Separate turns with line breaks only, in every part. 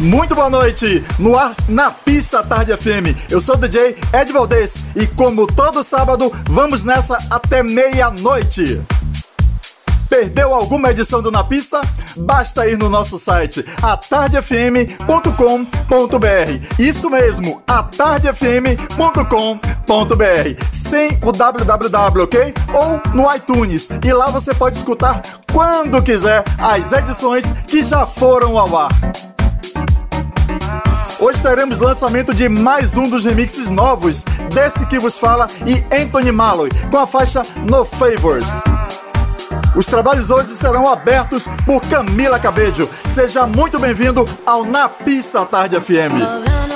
Muito boa noite, no ar na pista Tarde FM. Eu sou o DJ Ed Valdez e como todo sábado, vamos nessa até meia-noite. Perdeu alguma edição do Na Pista? Basta ir no nosso site atardefm.com.br. Isso mesmo, atardefm.com.br. Sem o www, ok? Ou no iTunes. E lá você pode escutar quando quiser as edições que já foram ao ar. Hoje teremos lançamento de mais um dos remixes novos desse que vos fala e Anthony Malloy com a faixa No Favors. Os trabalhos hoje serão abertos por Camila Cabello. Seja muito bem-vindo ao Na Pista Tarde FM.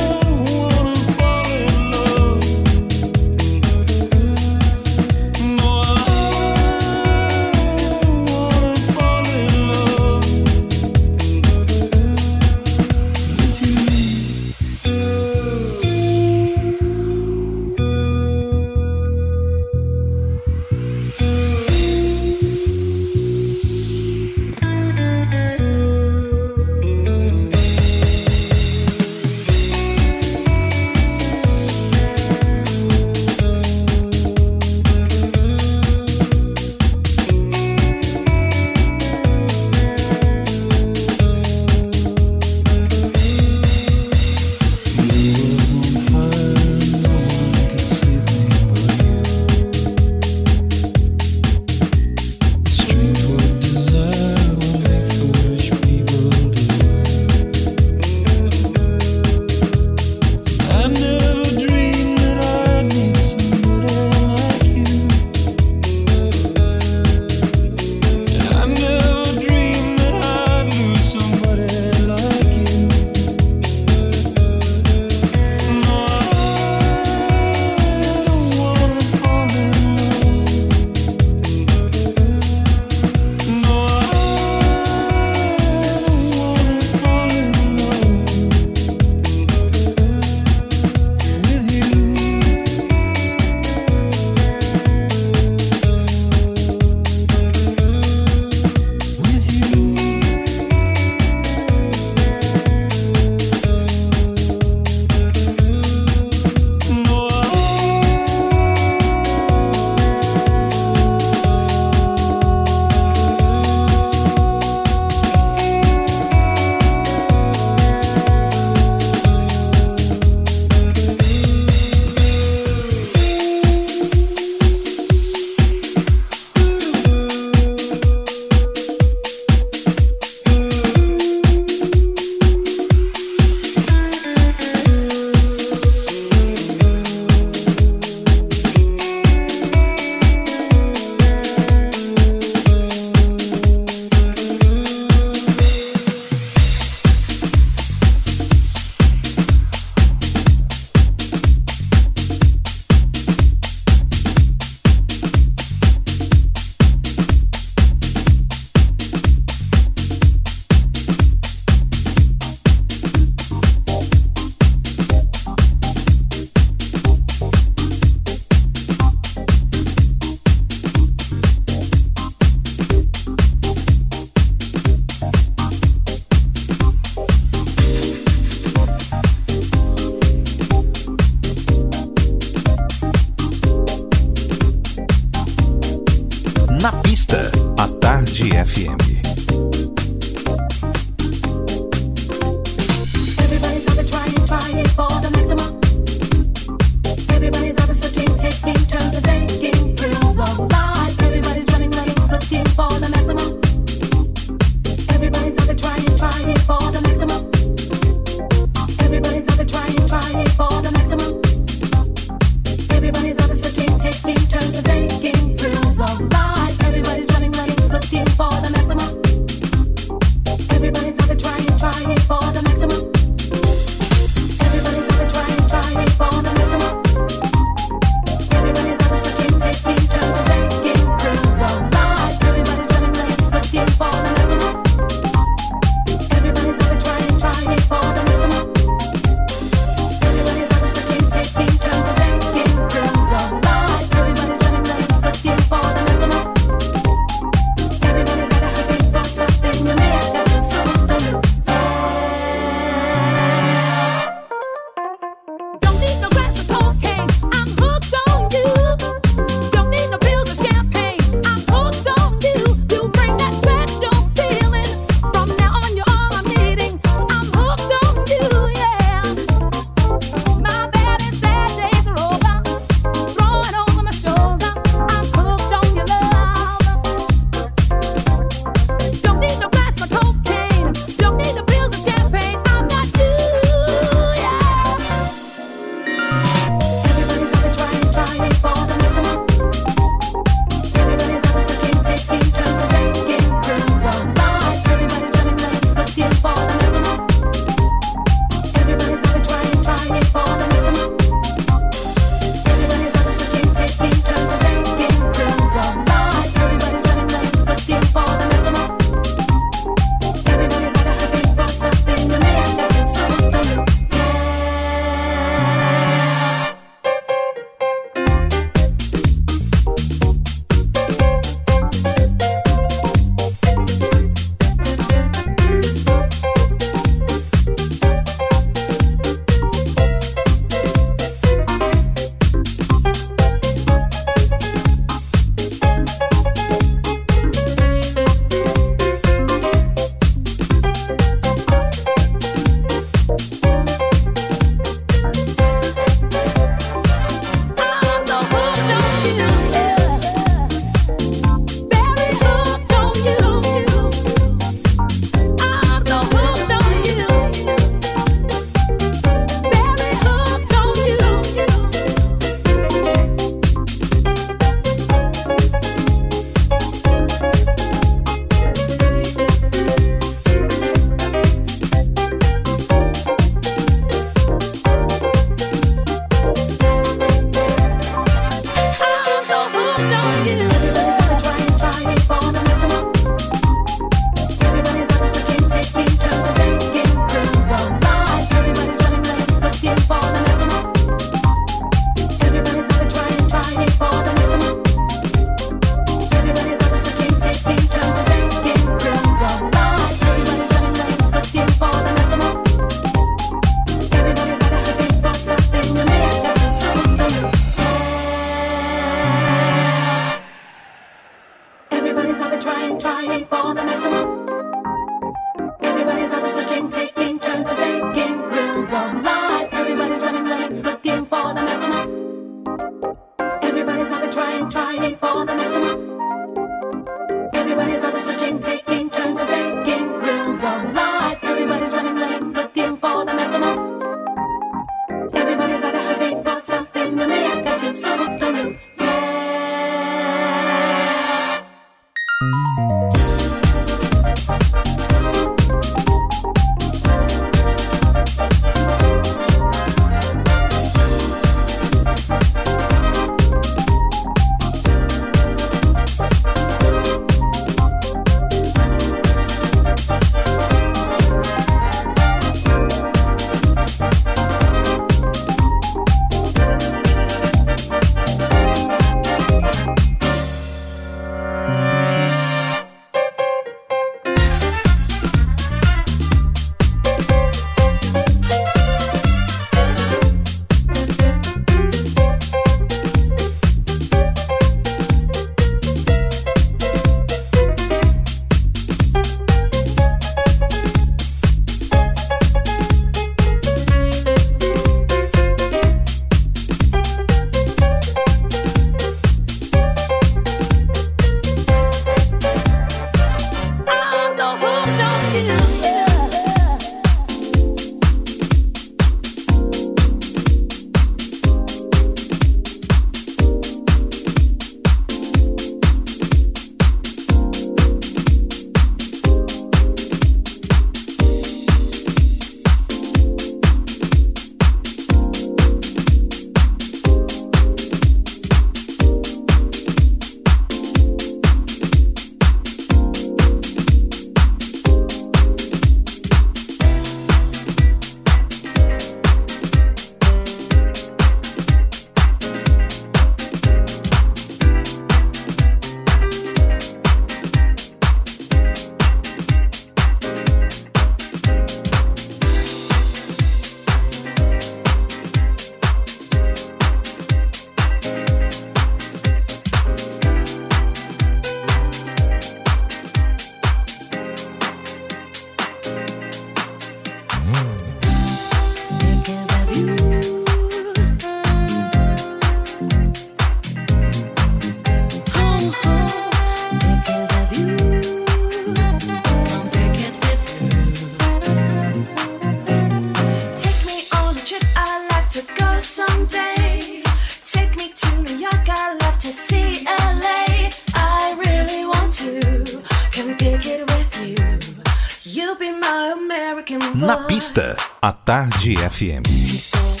GFM.
He said,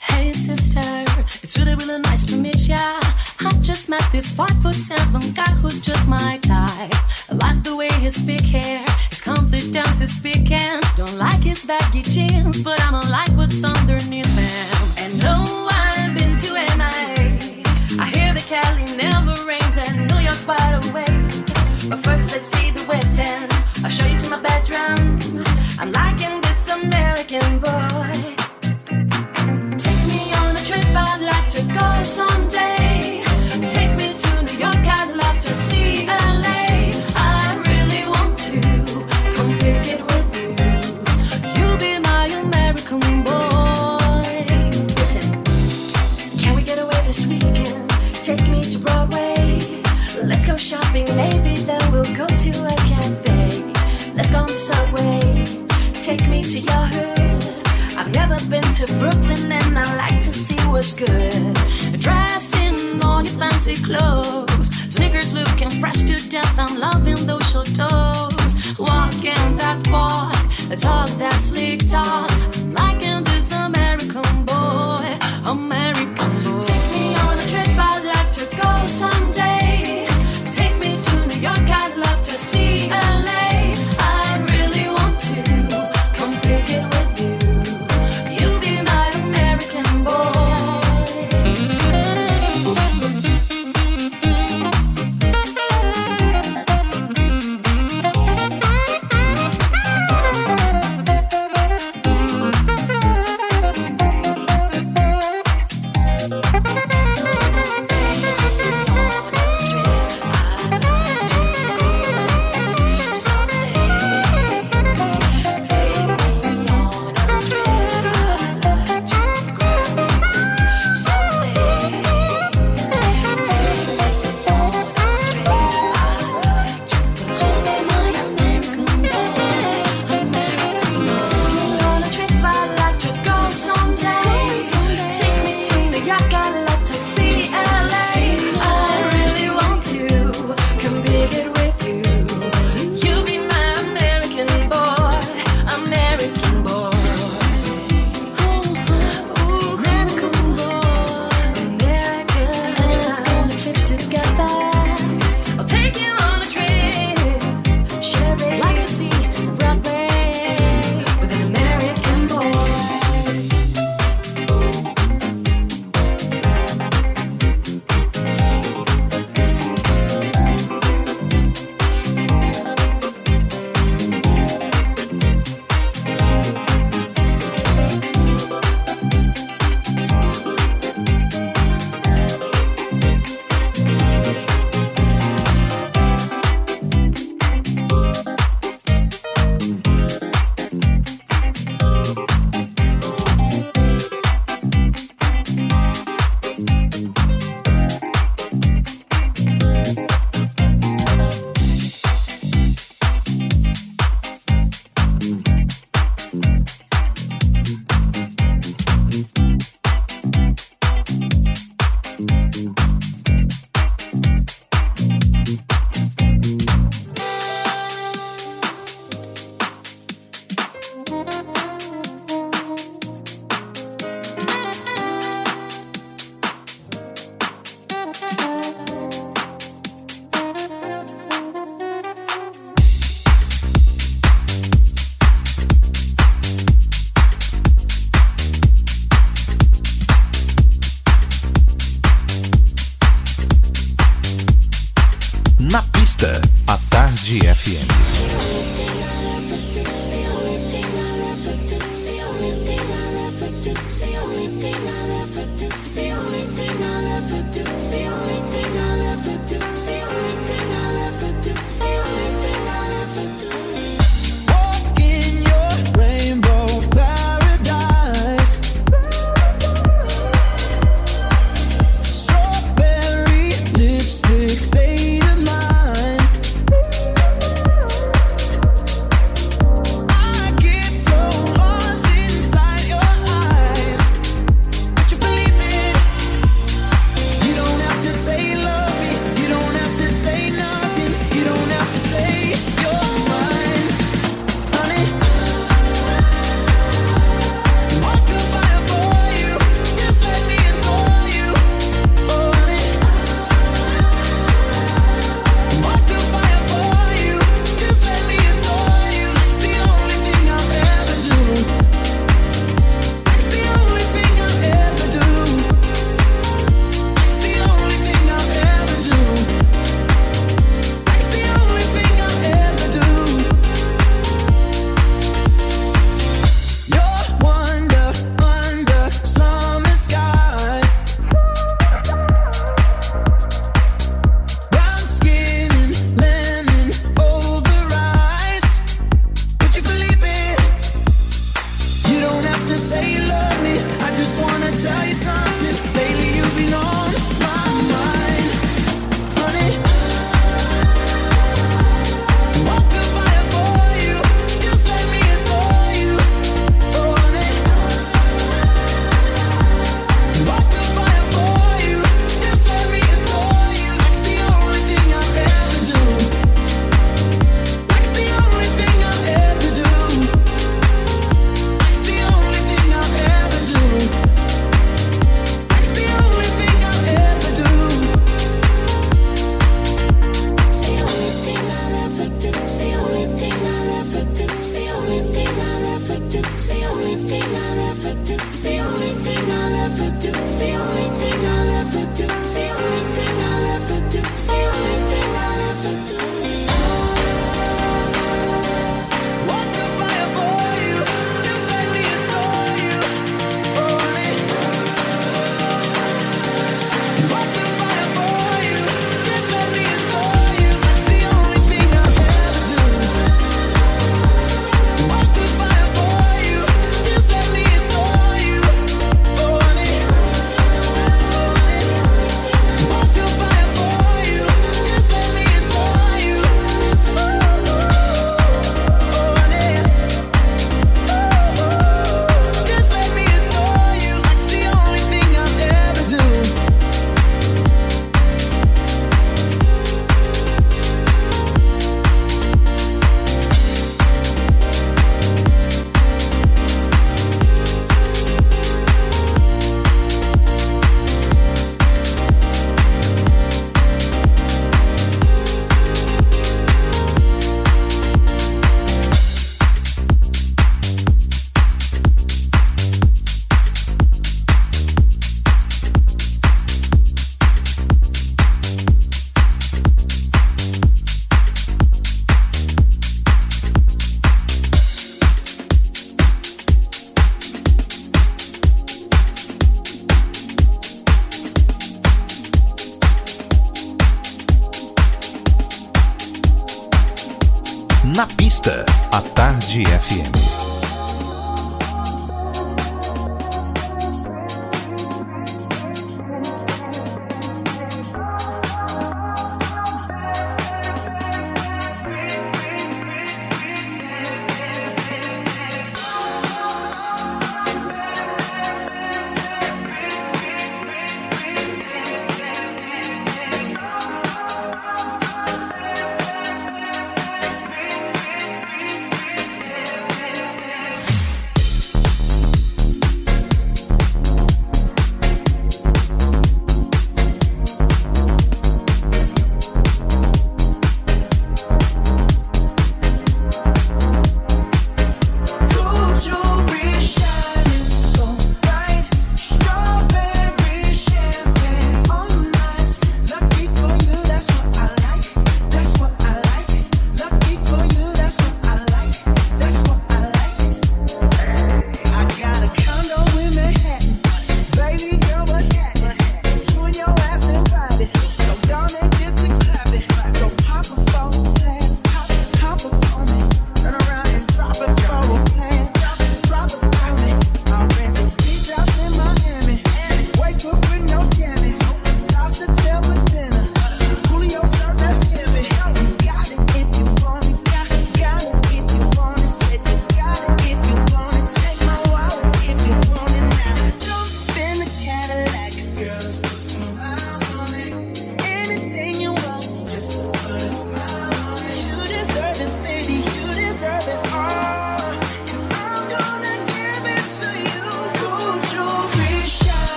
Hey sister, it's really really nice to meet ya. I just met this five foot seven guy who's just my type. I like the way his big hair, his confidence is speaking. Don't like his baggy jeans.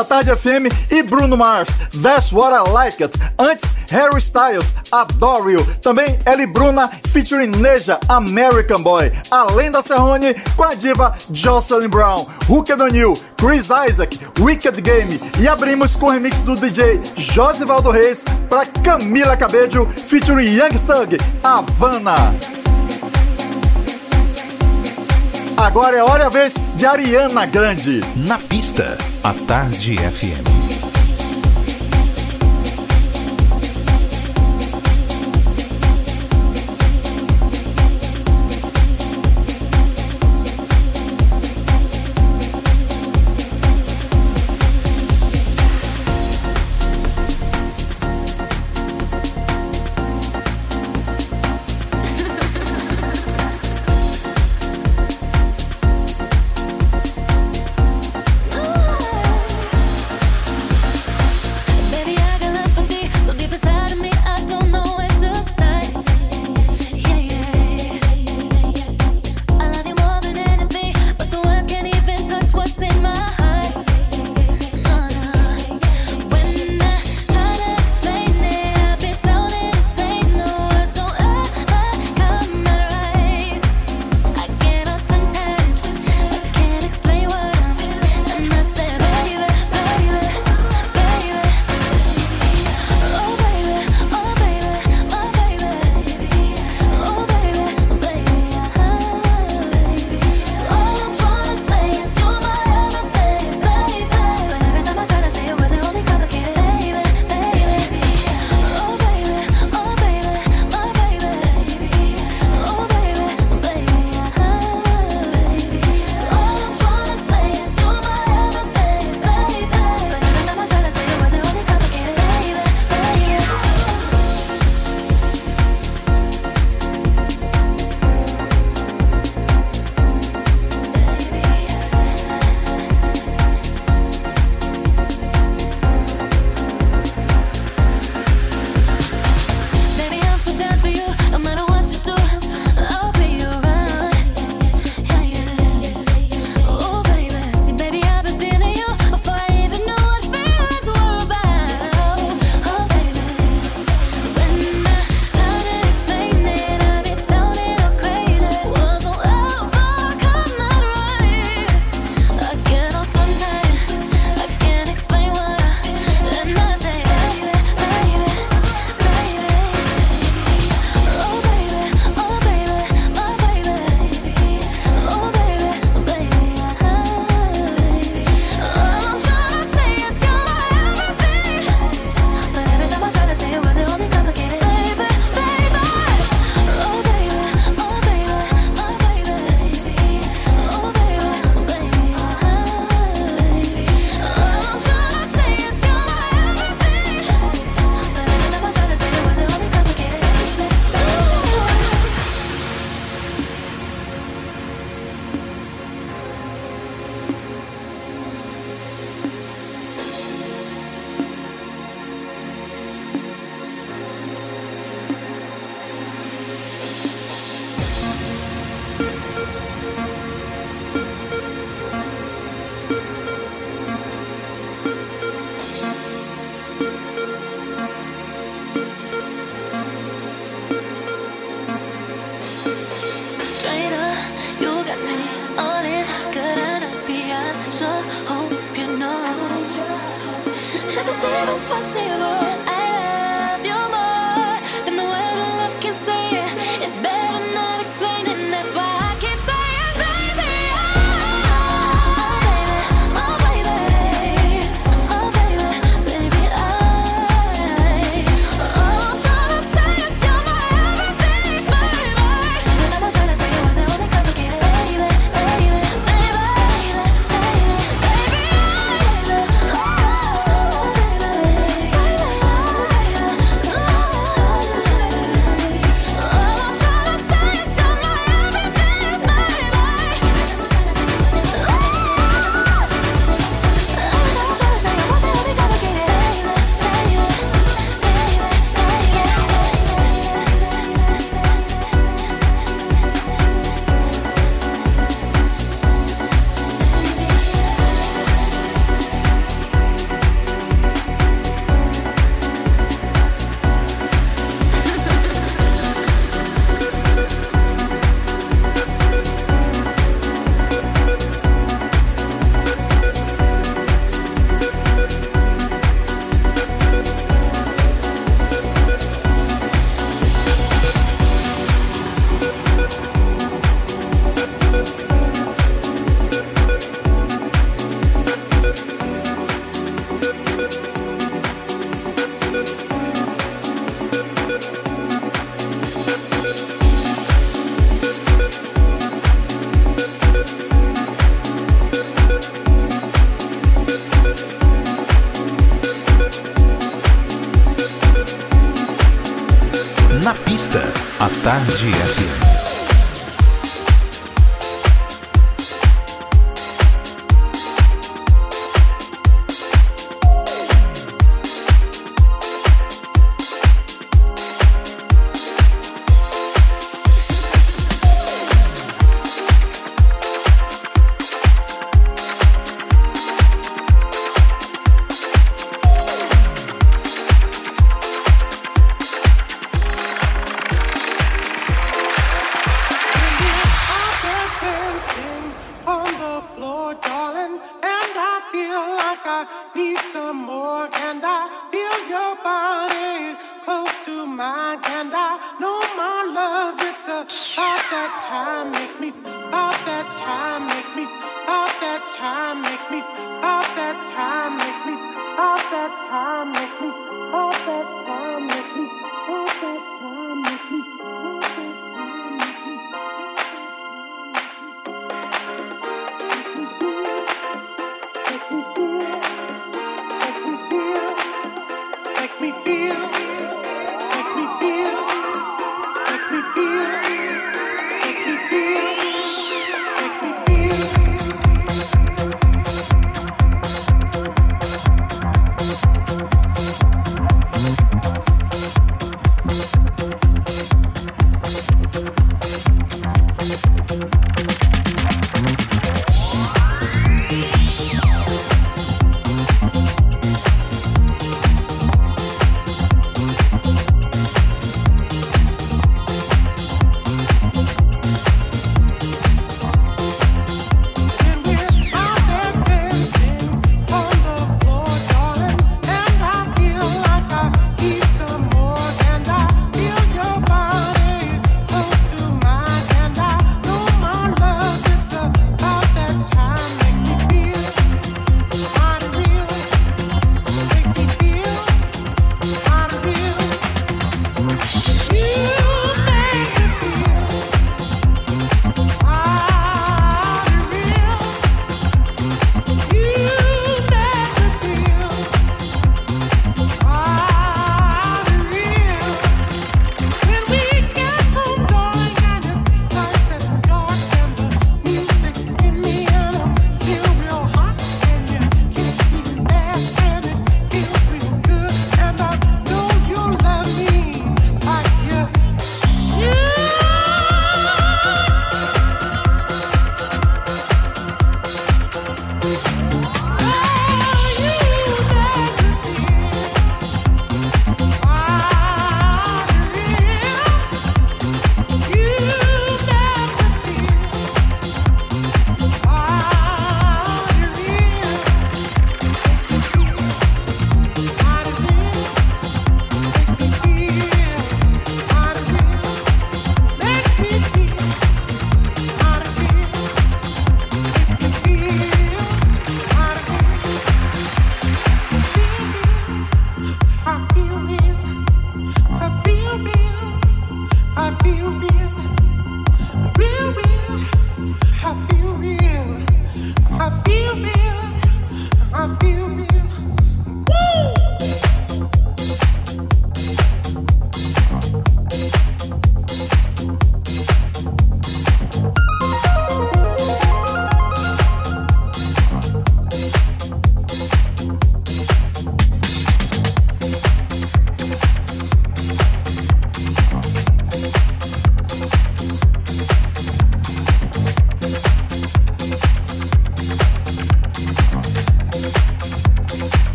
da Tarde FM e Bruno Mars, That's What I Like It. Antes, Harry Styles, Adore You. Também Ellie Bruna featuring Neja, American Boy. Além da Serrone, com a diva Jocelyn Brown, Hooked on You, Chris Isaac, Wicked Game. E abrimos com o remix do DJ Josivaldo Reis para Camila Cabello featuring Young Thug, Havana. Agora é hora e a vez de Ariana Grande.
Na pista. A Tarde FM.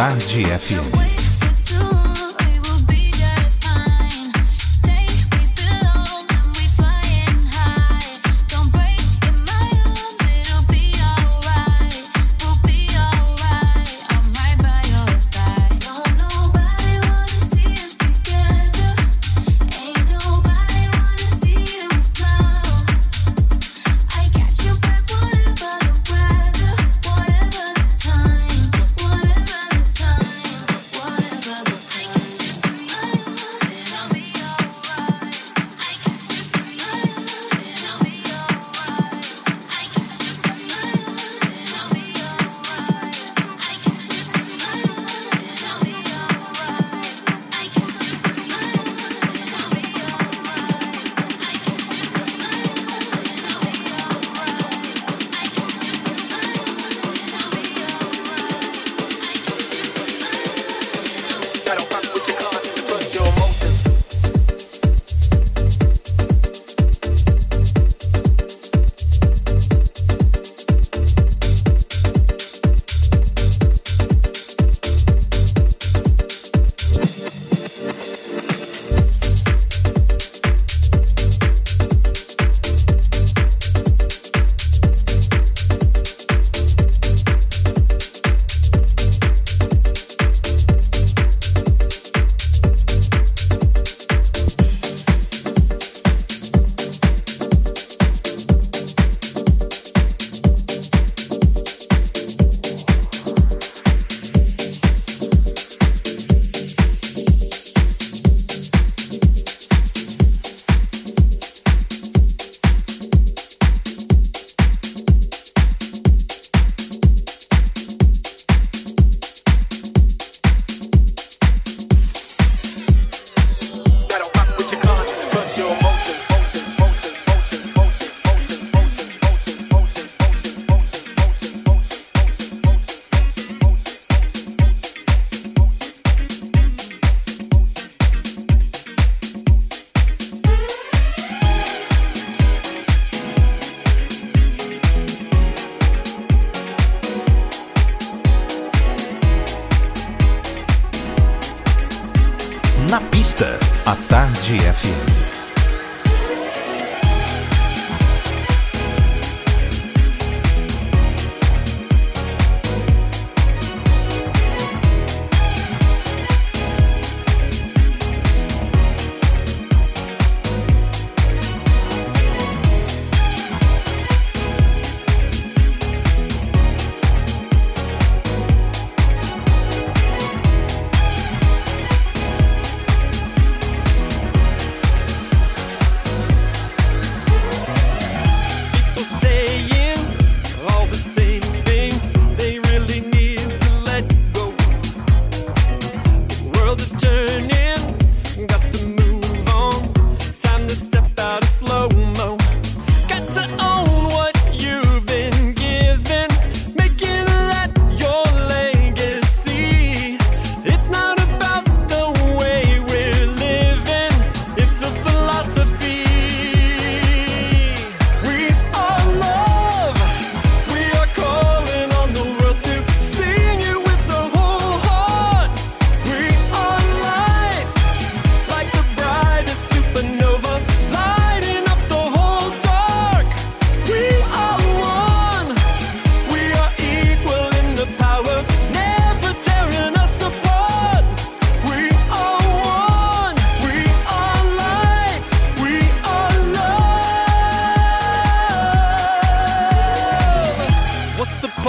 Tarde FM.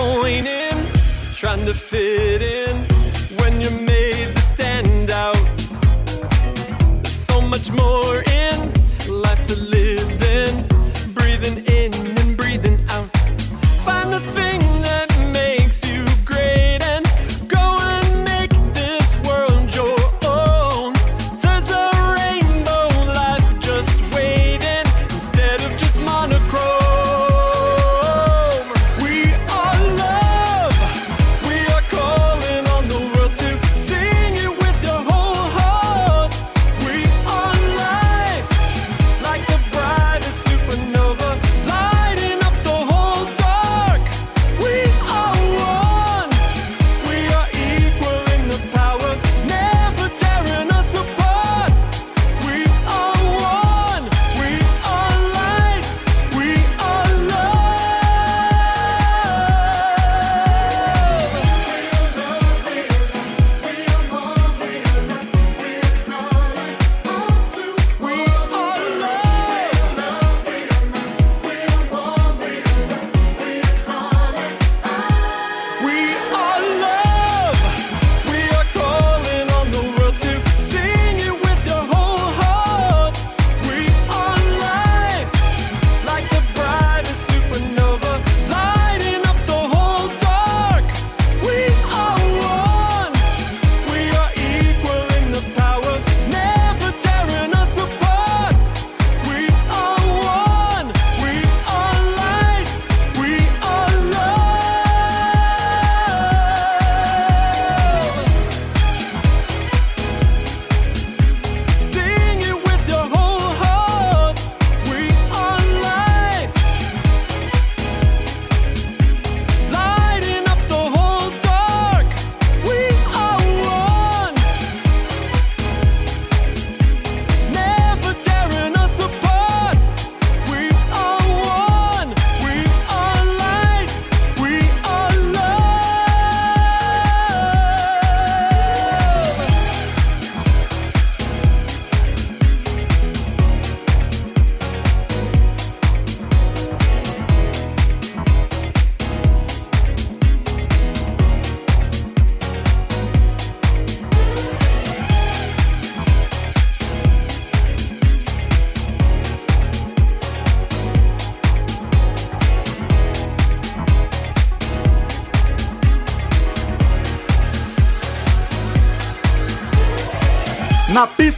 disappointing trying to fit in
when you're made to stand out. So much more.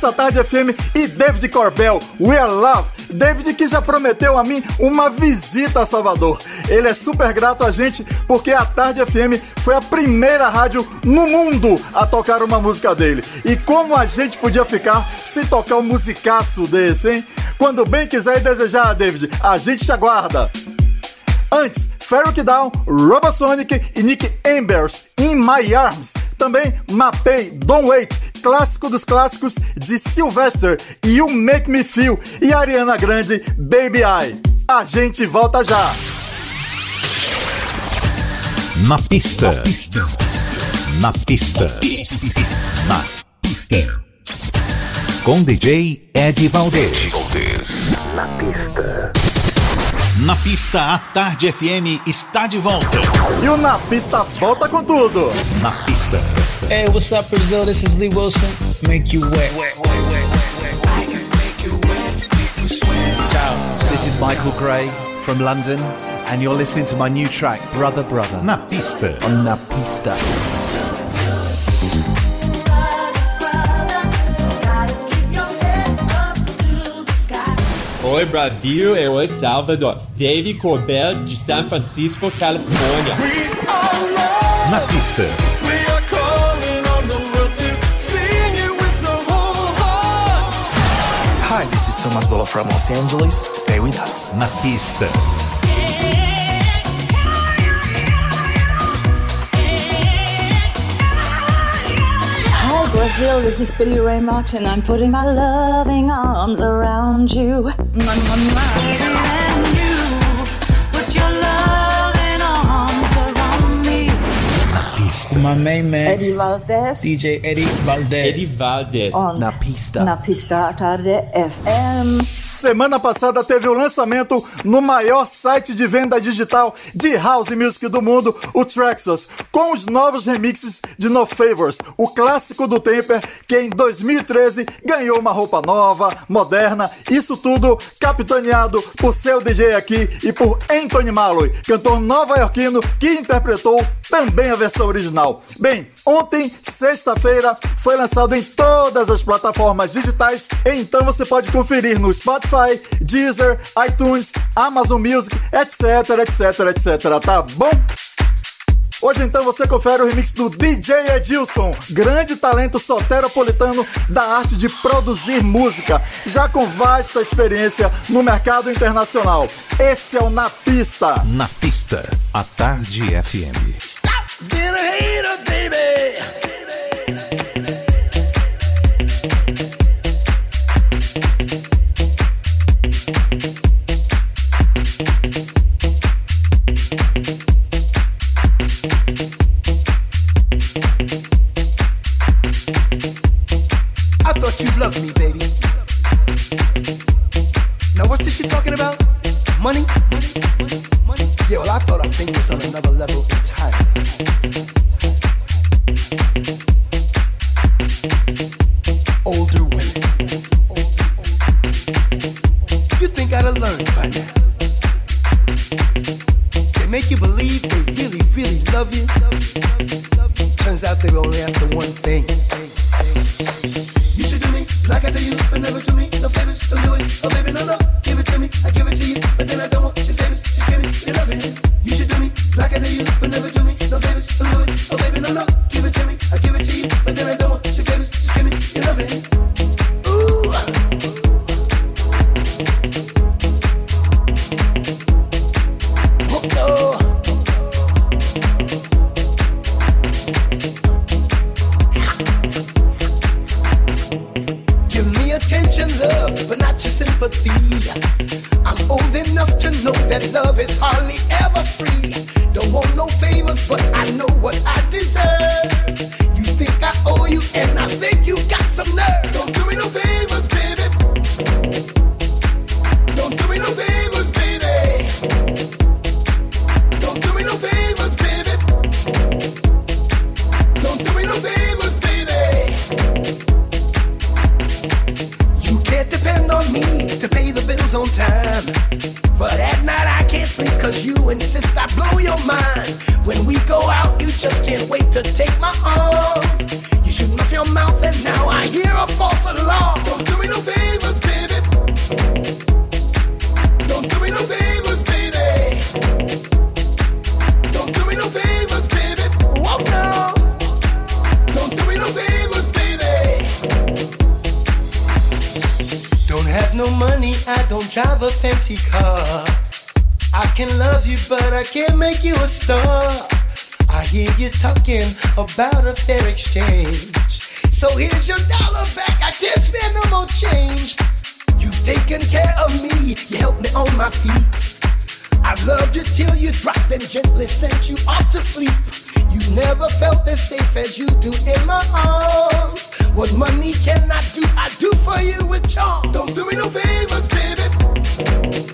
Pista Tarde FM e David Corbell, We Are Love. David que já prometeu a mim uma visita a Salvador. Ele é super grato a gente porque a Tarde FM foi a primeira rádio no mundo a tocar uma música dele. E como a gente podia ficar se tocar um musicaço desse, hein? Quando bem quiser e desejar, David, a gente te aguarda. Antes, Ferric Down, Robosonic e Nick Ambers, In My Arms. Também Mapei, Don't Wait, clássico dos clássicos de Sylvester e You Make Me Feel e Ariana Grande, Baby I. A gente volta já.
Na pista. Na pista. Na pista. Na pista. Com DJ Ed Valdez. Na pista. Na pista, a Tarde FM está de volta.
E o Na Pista volta com tudo.
Na pista.
Hey, what's up, Brazil? This is Lee Wilson. Make you wet.
Ciao, this is Michael Gray from London, and you're listening to my new track, Brother Brother,
Na pista.
on La Pista.
Oi Brasil e oi Salvador. Dave Corbell de San Francisco, Califórnia.
Na pista.
Thomas Bolo from Los Angeles. Stay with us.
Na pista.
Hi Brazil, this is Billy Ray Martin. I'm putting my loving arms around you. Mwah, mwah, mwah. And you
My main man,
Eddie Valdez
DJ Eddie Valdez.
Eddie Valdez.
on
Na Pista.
Na Pista Tarde FM.
Semana passada teve o lançamento no maior site de venda digital de house music do mundo, o Traxos, com os novos remixes de No Favors, o clássico do Temper, que em 2013 ganhou uma roupa nova, moderna, isso tudo capitaneado por seu DJ aqui e por Anthony Malloy, cantor nova-iorquino que interpretou também a versão original. Bem, ontem, sexta-feira, foi lançado em todas as plataformas digitais, então você pode conferir no Spotify, Deezer, iTunes, Amazon Music, etc, etc, etc, tá bom? Hoje então você confere o remix do DJ Edilson, grande talento soteropolitano da arte de produzir música, já com vasta experiência no mercado internacional. Esse é o Na Pista.
Na pista, a Tarde FM.
Been a hater, baby. You'd love me, baby. Now, what's this you talking about? Money? Yeah, well, I thought I'd thing was on another level entirely. Older women. You think I'd have learned by now? They make you believe they really, really love you. Turns out they only after one thing. your mind. When we go out, you just can't wait to take my arm. You shooting off your mouth, and now I hear a false alarm. Don't do me no favors, baby. Don't do me no favors, baby. Don't do me no favors, baby. Whoa, no. Don't do me no favors, baby. Don't have no money, I don't drive a fancy car. I can love you, but I can't make you a star. I hear you talking about a fair exchange. So here's your dollar back. I can't spend no more change. You've taken care of me. You helped me on my feet. I've loved you till you dropped and gently sent you off to sleep. You never felt as safe as you do in my arms. What money cannot do, I do for you with charm. Don't do me no favors, baby.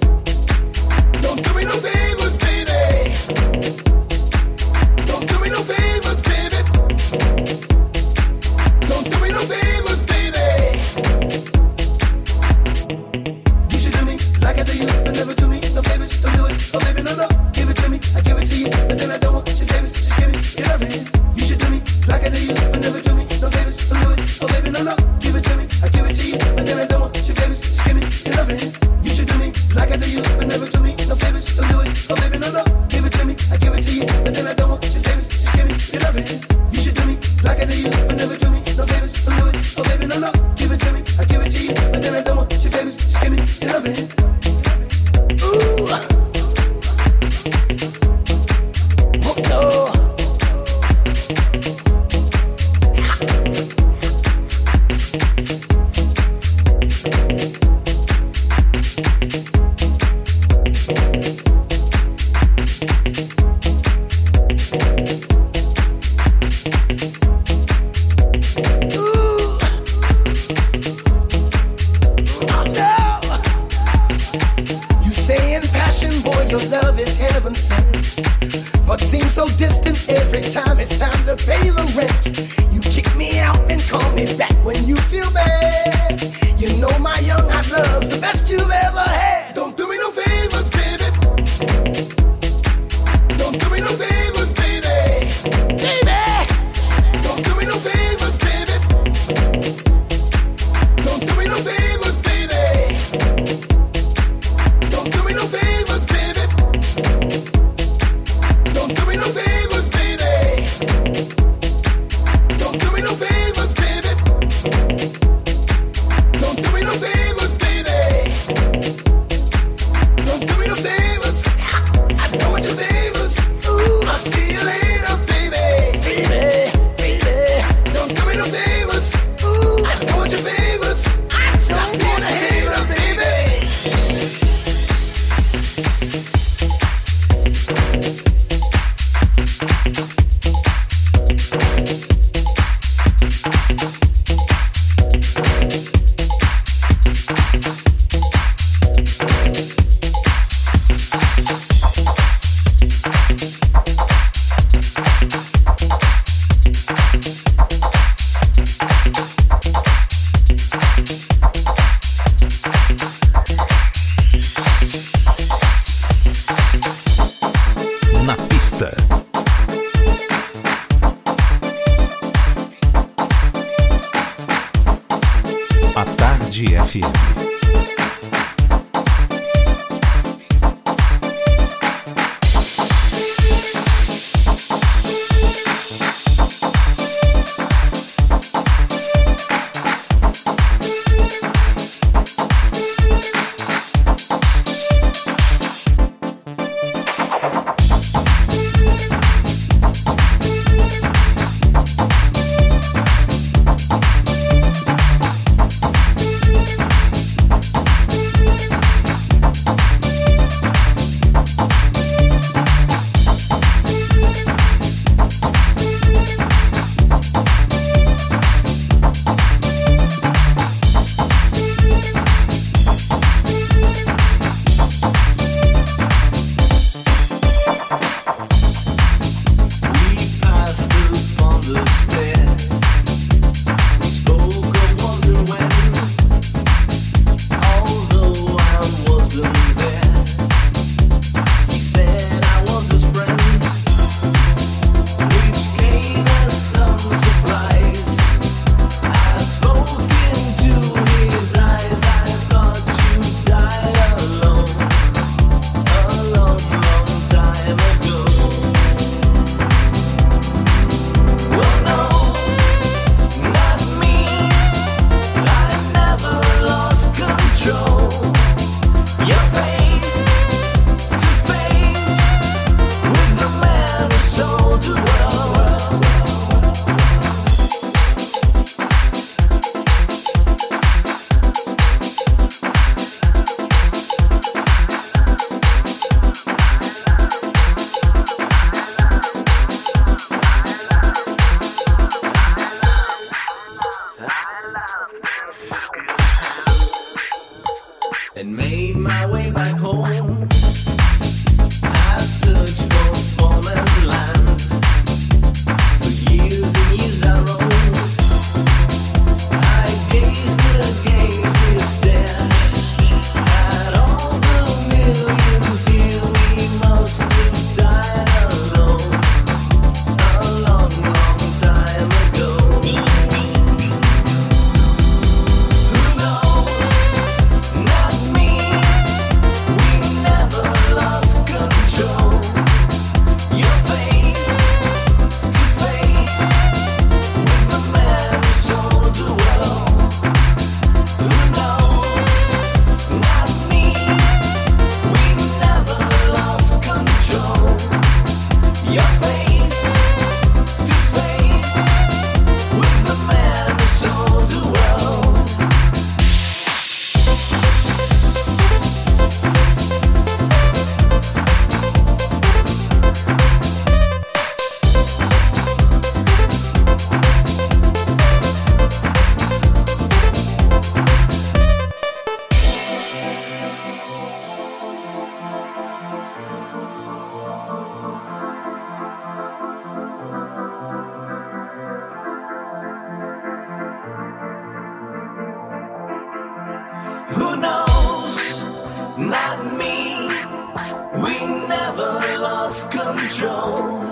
control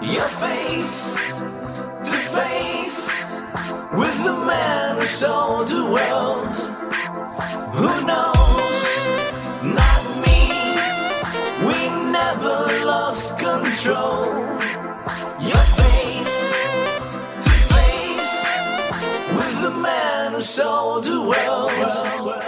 your face to face with the man who sold the world. Who knows? Not me. We never lost control. Your face to face with the man who sold the world.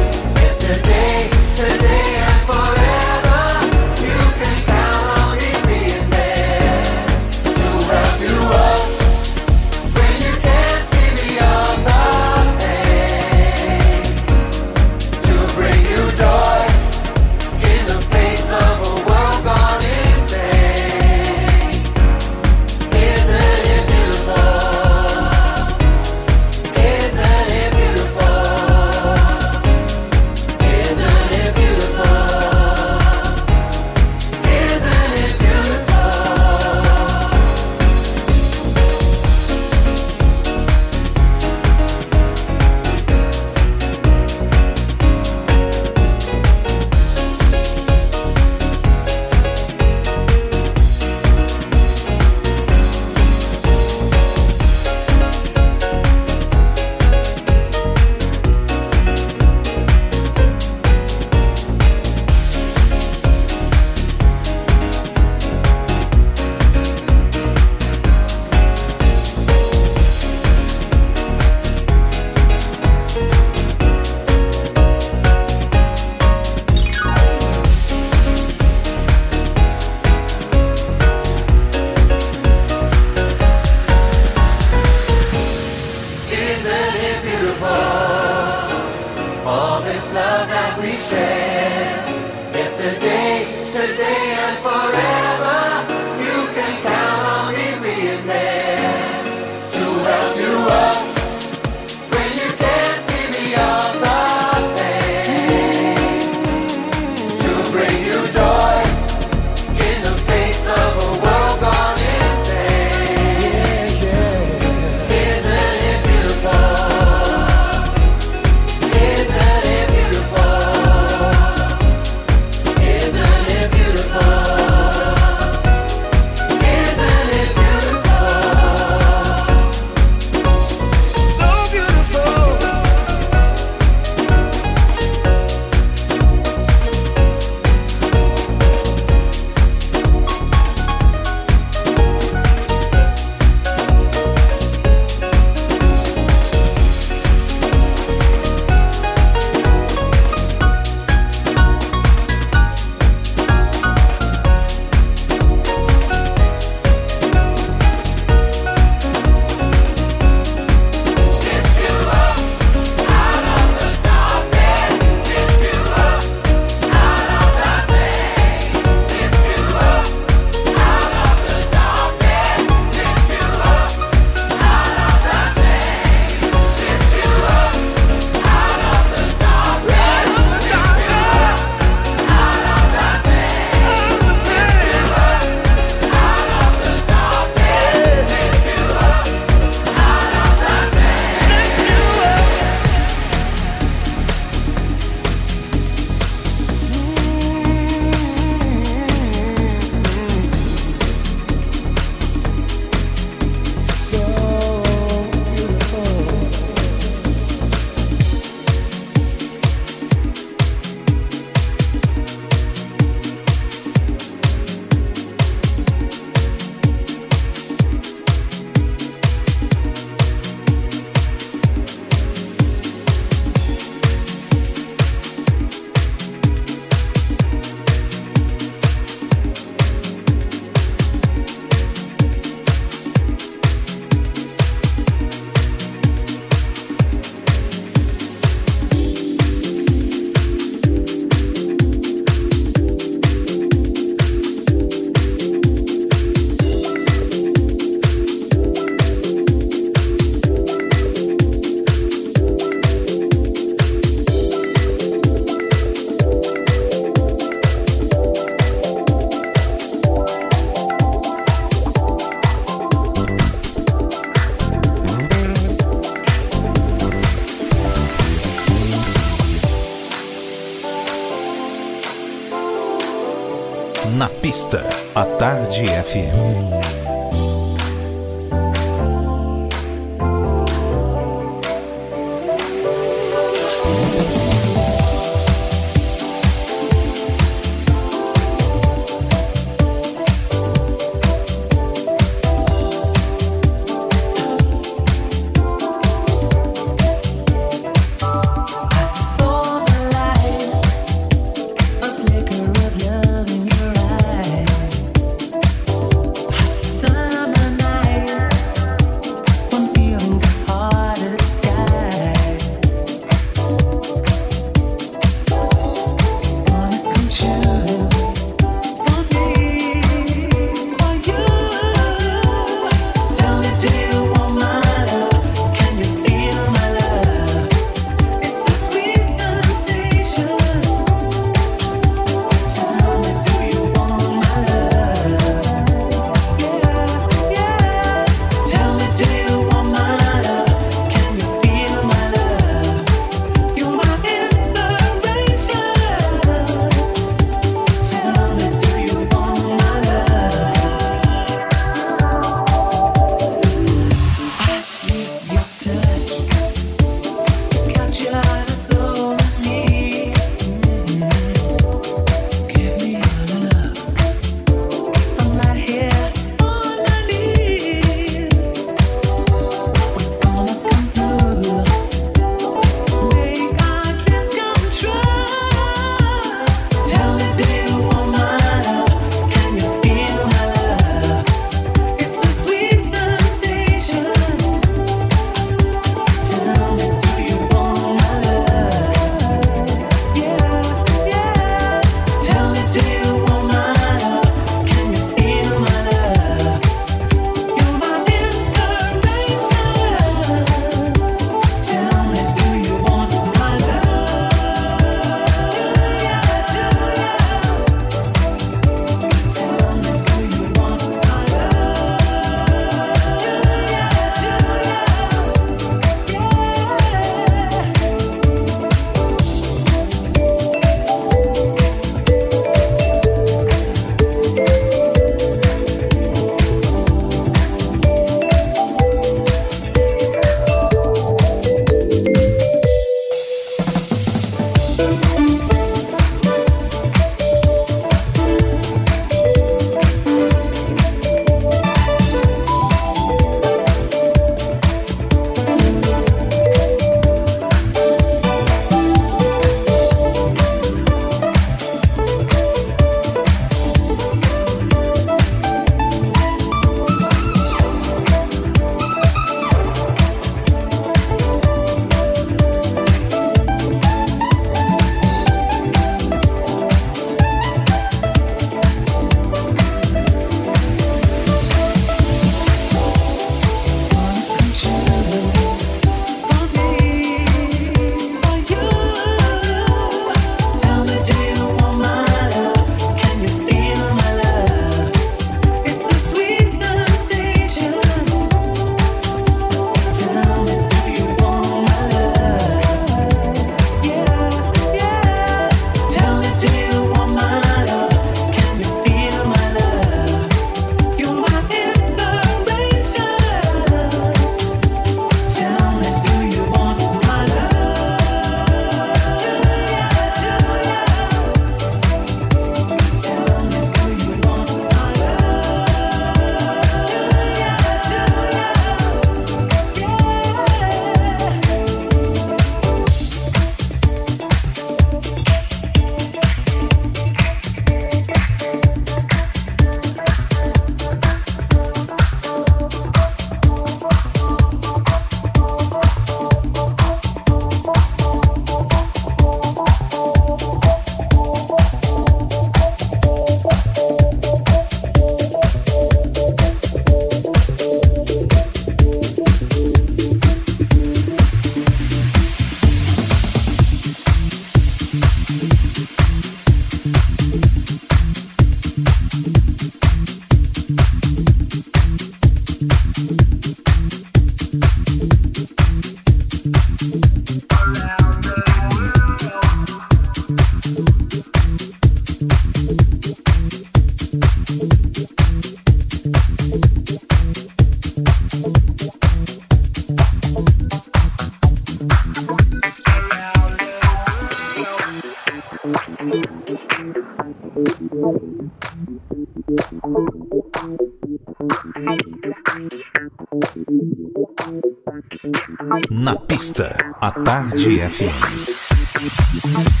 A Tarde FM.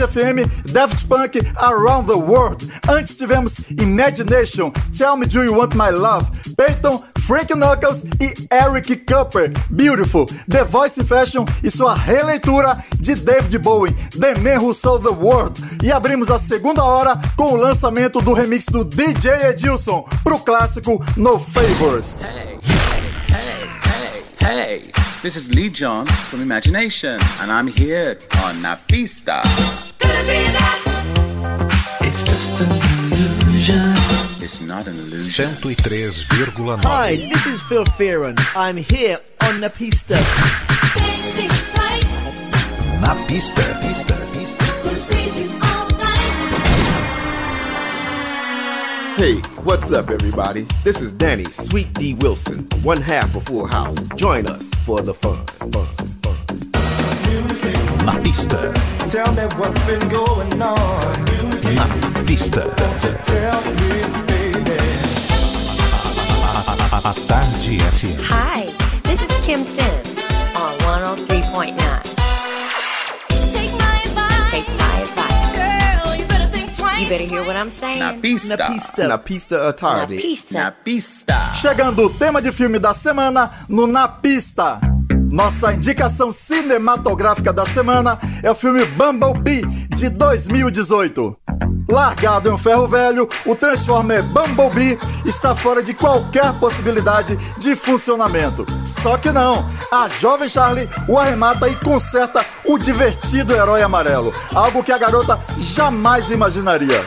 Tarde FM,
Daft Punk Around the World. Antes tivemos Imagination, Tell Me Do You Want My Love, Peyton, Frank Knuckles e Eric Cooper. Beautiful, The Voice Fashion e sua releitura de David Bowie, The Man Who Sold the World. E abrimos a segunda hora com o lançamento do remix do DJ Edilson pro clássico No Favors.
Hey, hey, hey, hey. This is Lee John from Imagination, and I'm here on Na
103,9.
Hi, this is Phil Fearon. I'm here on the pista.
Na pista, pista, pista.
Hey, what's up, everybody? This is Danny Sweet D Wilson, one half of Full House. Join us for the fun. fun, fun.
Na pista,
Tell me what's been going on.
na pista. A, Tarde FM.
Hi, this is Kim Sims on 103.9. Take my advice. Take my advice. Girl, you better think twice. You better hear what I'm saying.
Na pista.
Na pista.
Na pista à tarde.
Na pista.
Na pista.
Chegando o tema de filme da semana no Na Pista. Nossa indicação cinematográfica da semana é o filme Bumblebee de 2018. Largado em um ferro velho, o Transformer Bumblebee está fora de qualquer possibilidade de funcionamento. Só que não, a jovem Charlie o arremata e conserta o divertido herói amarelo, algo que a garota jamais imaginaria.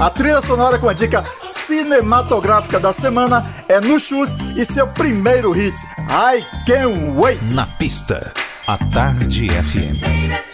A trilha sonora com a dica cinematográfica da semana é No Shoes e seu primeiro hit, I Can't Wait.
Na pista, a Tarde FM.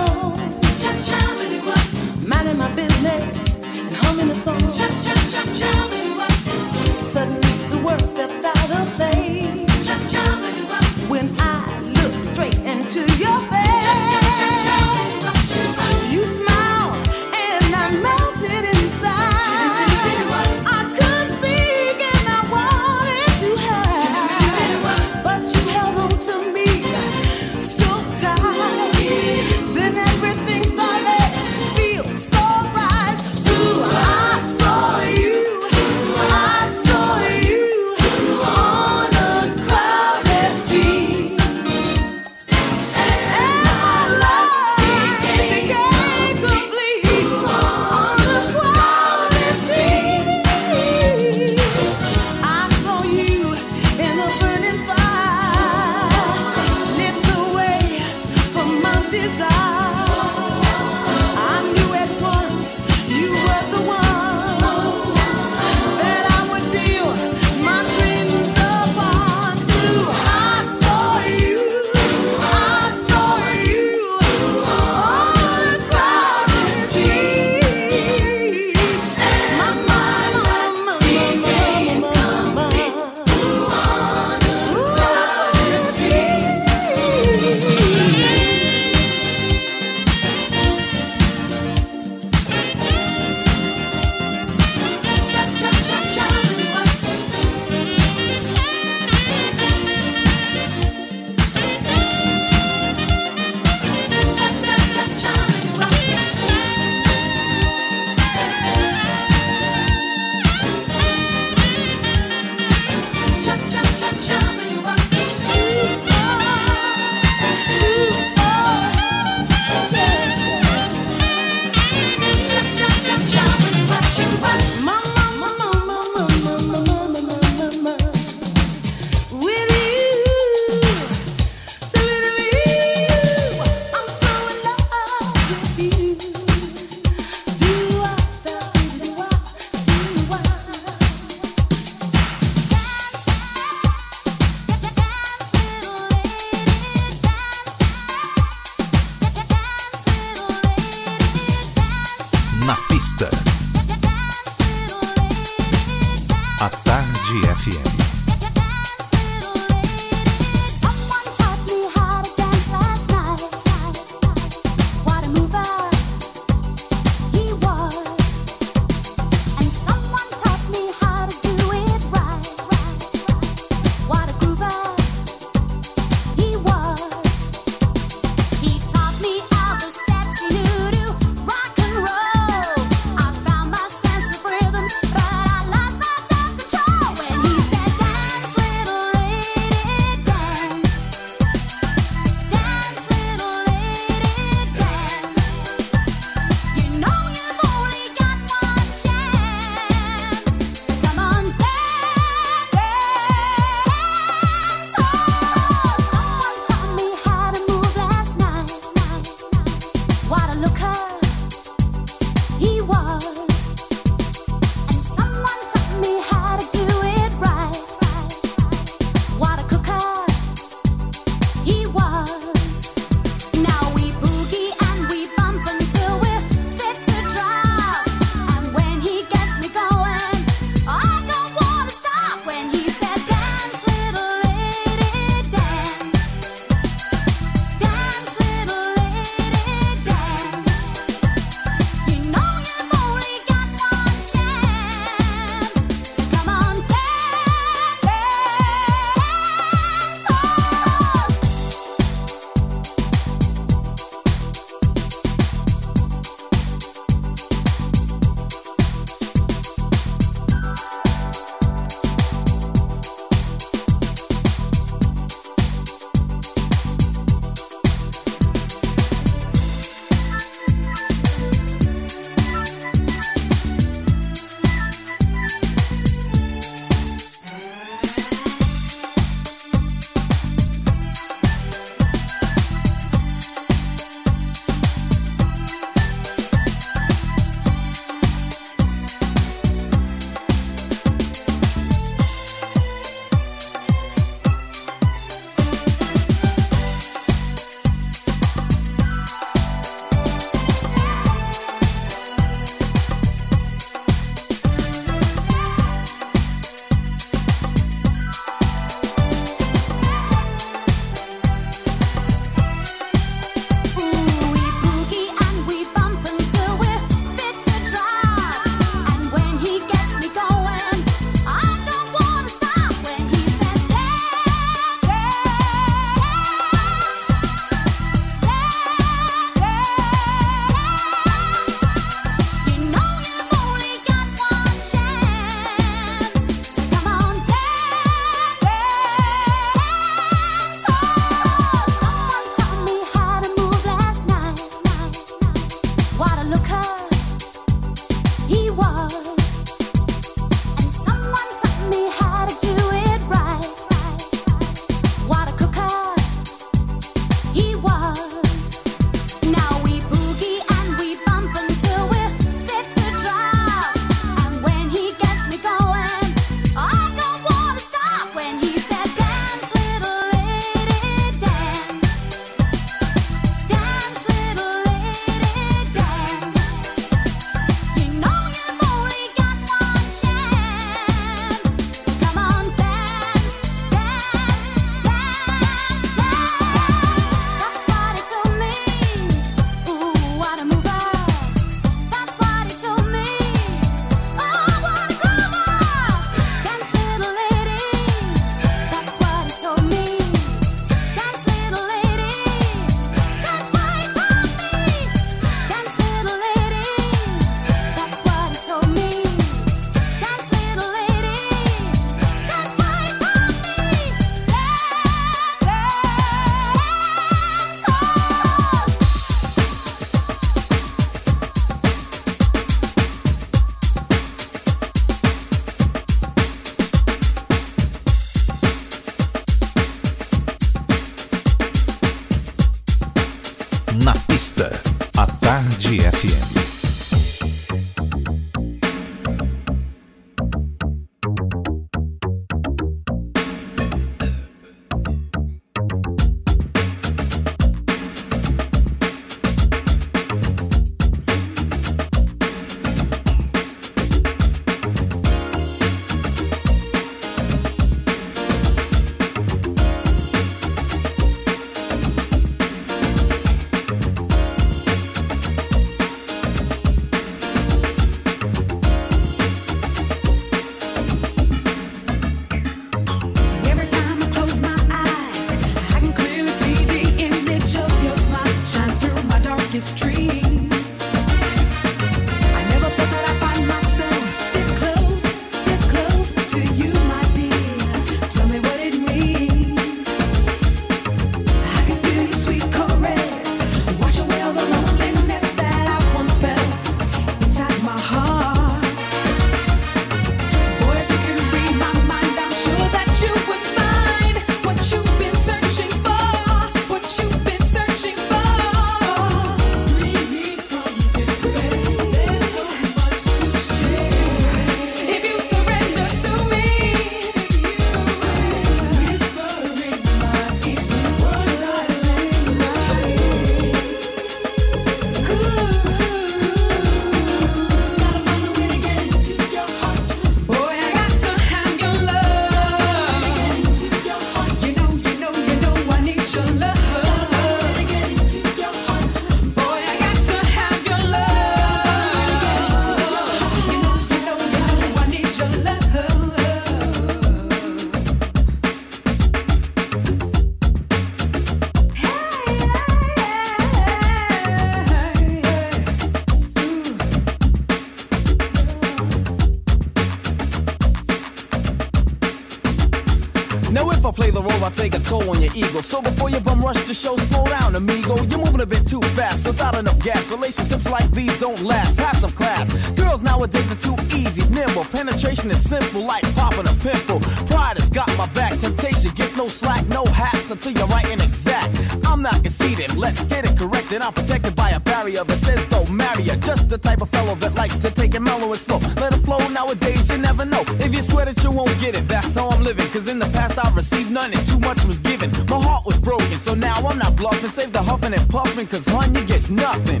living. Cause in the past I received none and too much was given. My heart was broken, so now I'm not bluffing. Save the huffing and puffing, cause hun, you gets nothing.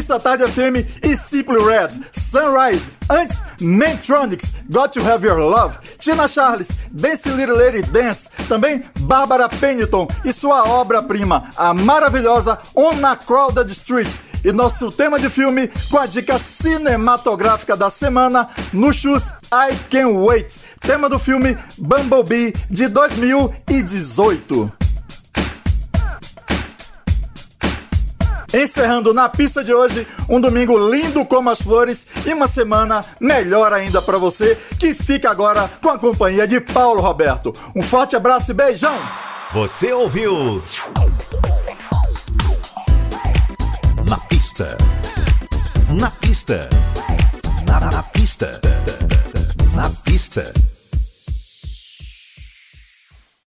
Pista Tarde FM e Simply Red, Sunrise, antes Mantronics, Got to Have Your Love, Tina Charles, Dance Little Lady Dance, também Bárbara Pennington e sua obra-prima, a maravilhosa On a Crowded Street. E nosso tema de filme com a dica cinematográfica da semana no Shoes I Can't Wait, tema do filme Bumblebee de 2018. Encerrando na pista de hoje, um domingo lindo como as flores e uma semana melhor ainda para você, que fica agora com a companhia de Paulo Roberto. Um forte abraço e beijão!
Você ouviu? Na pista. Na pista. Na, na pista. Na pista.